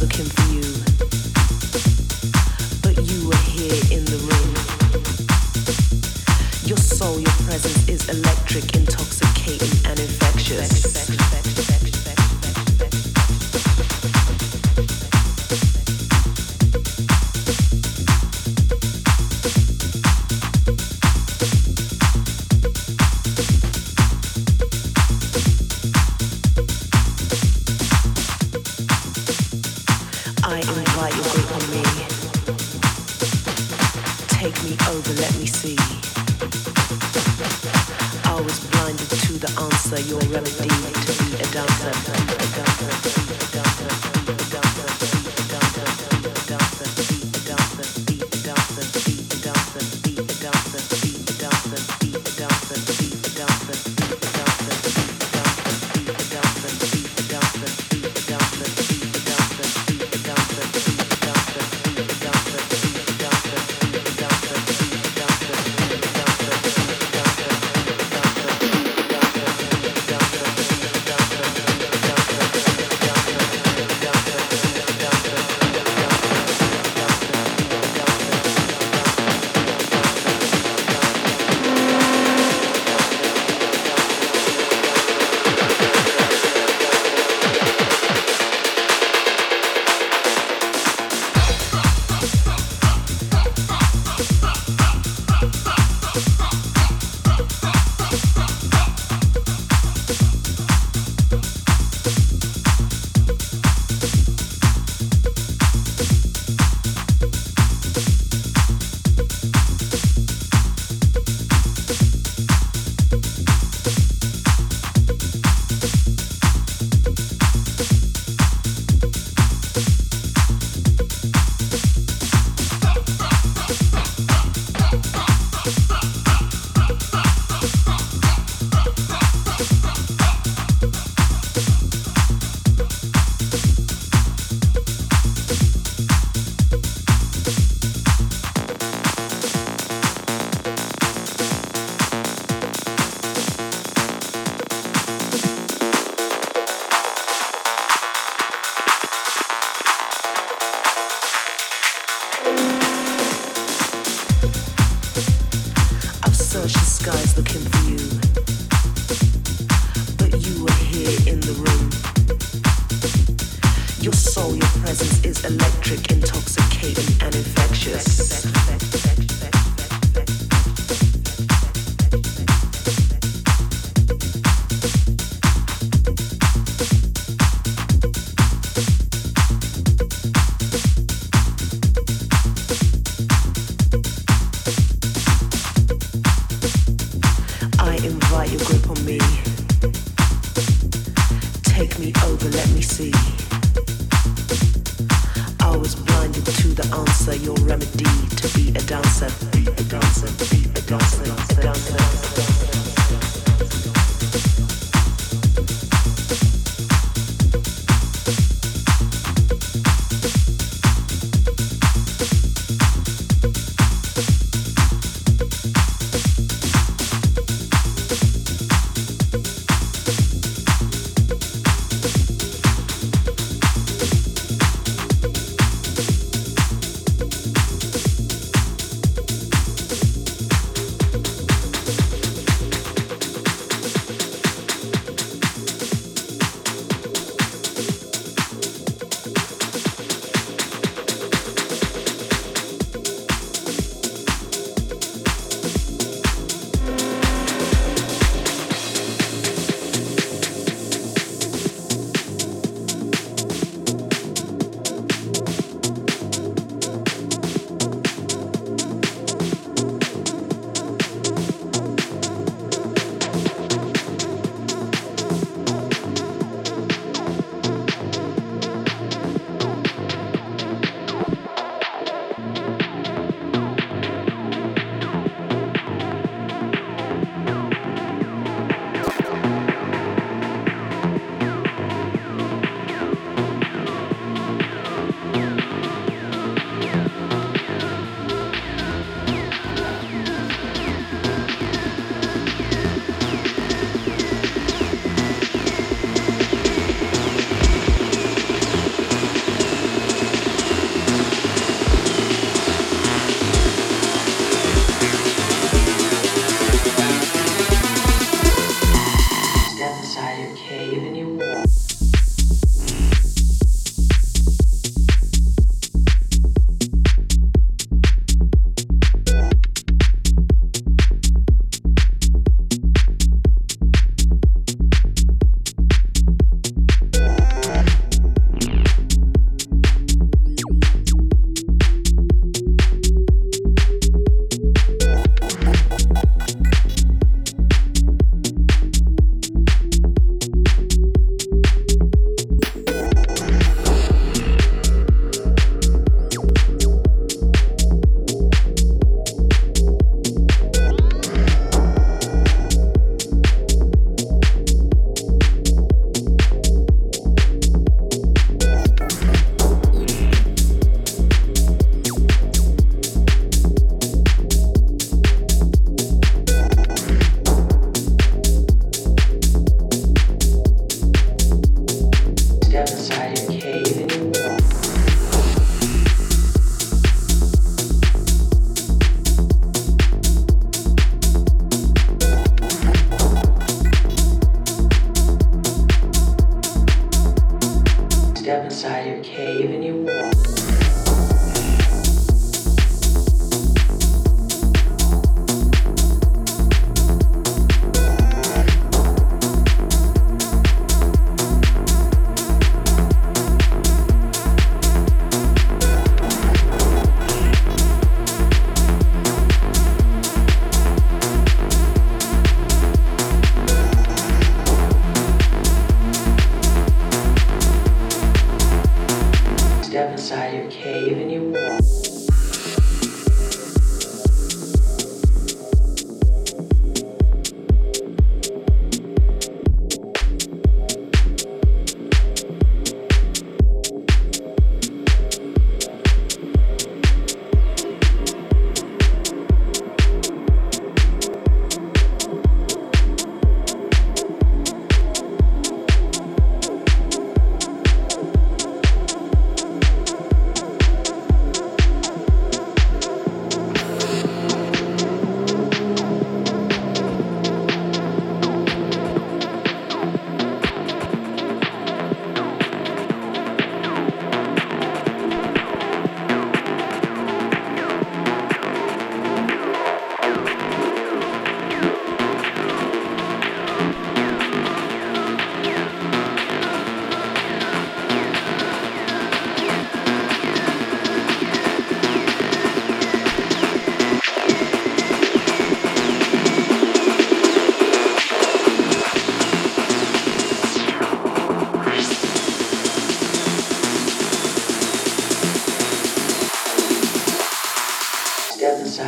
looking for dancer, your remedy to be a dancer, be a dancer, be a dancer, a dancer. A dancer.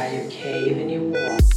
inside your cave and you walk.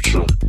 future.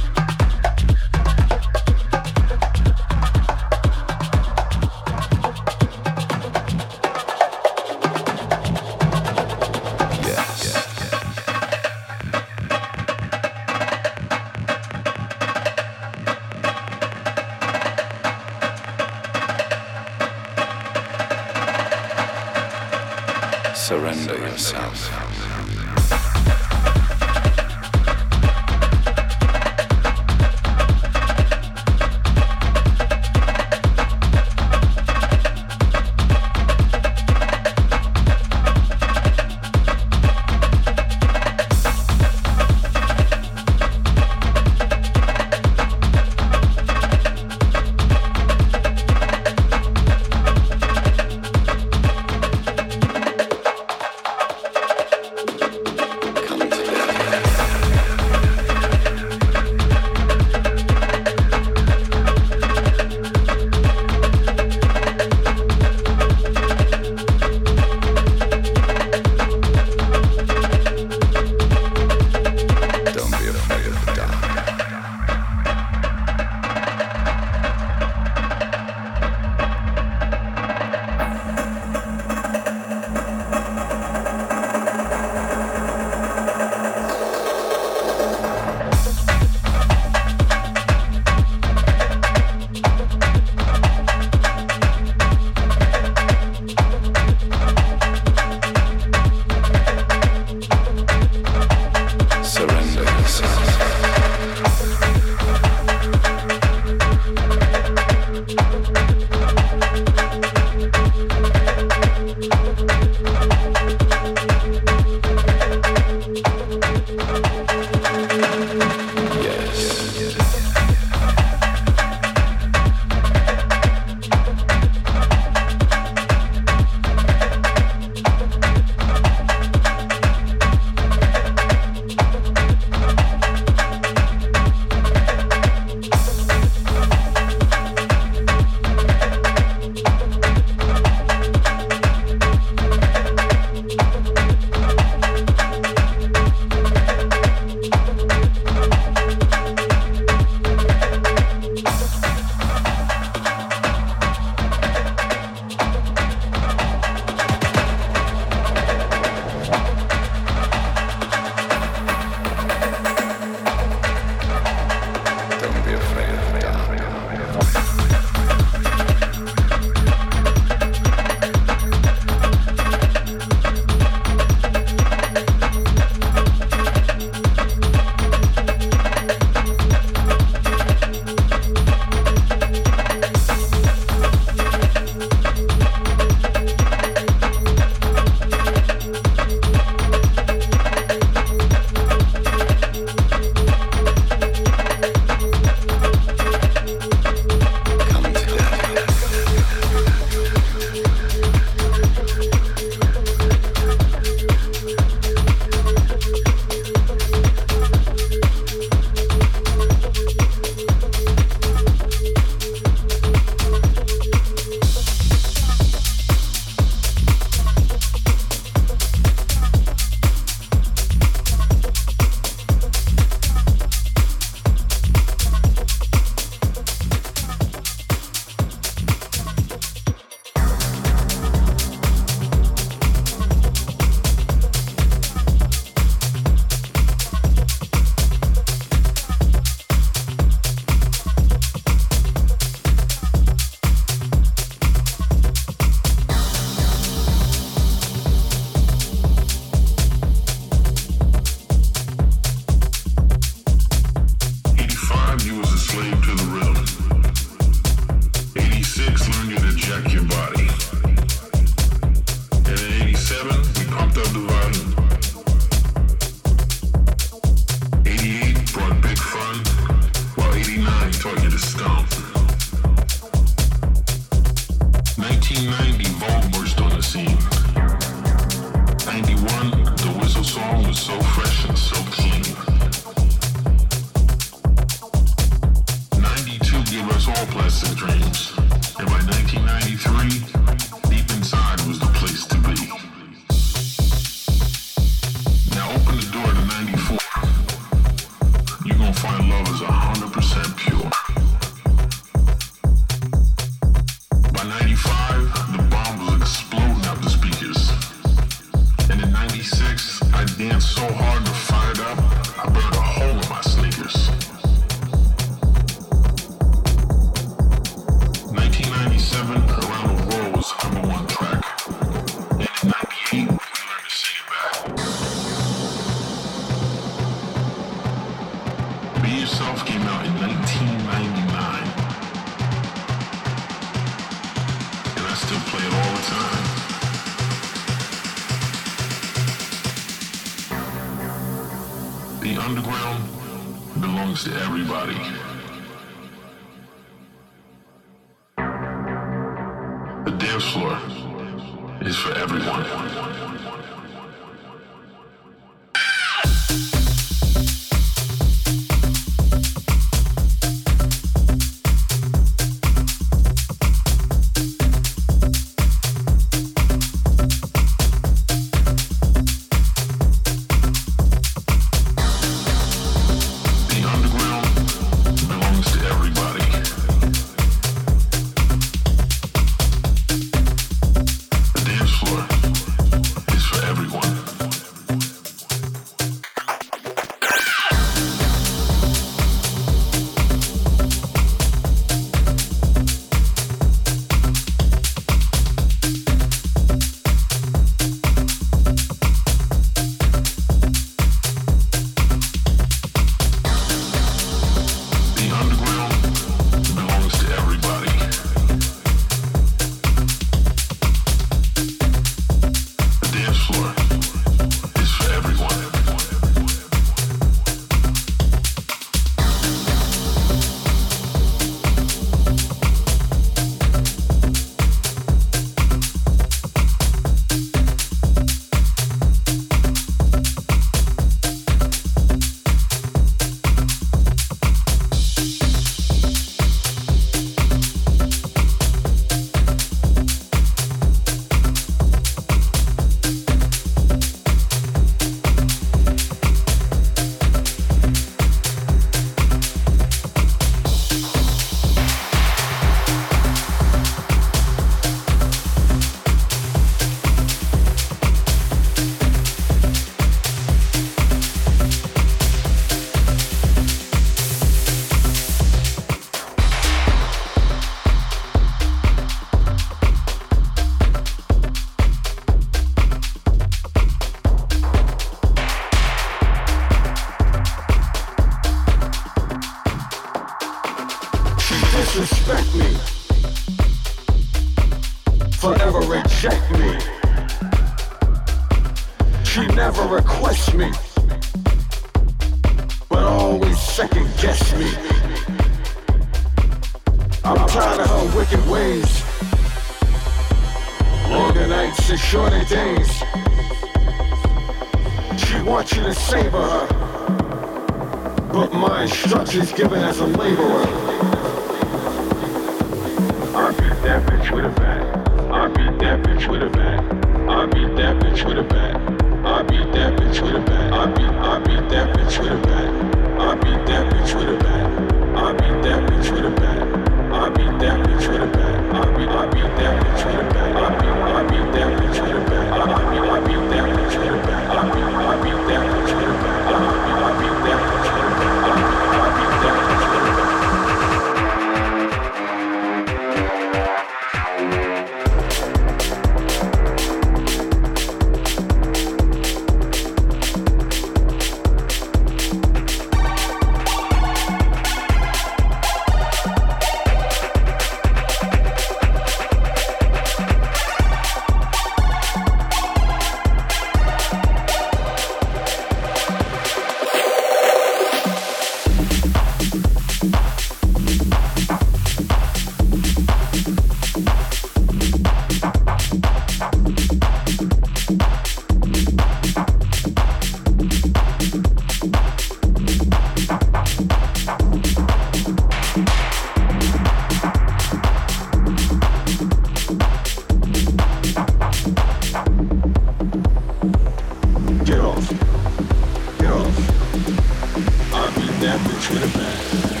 bitch with a bag.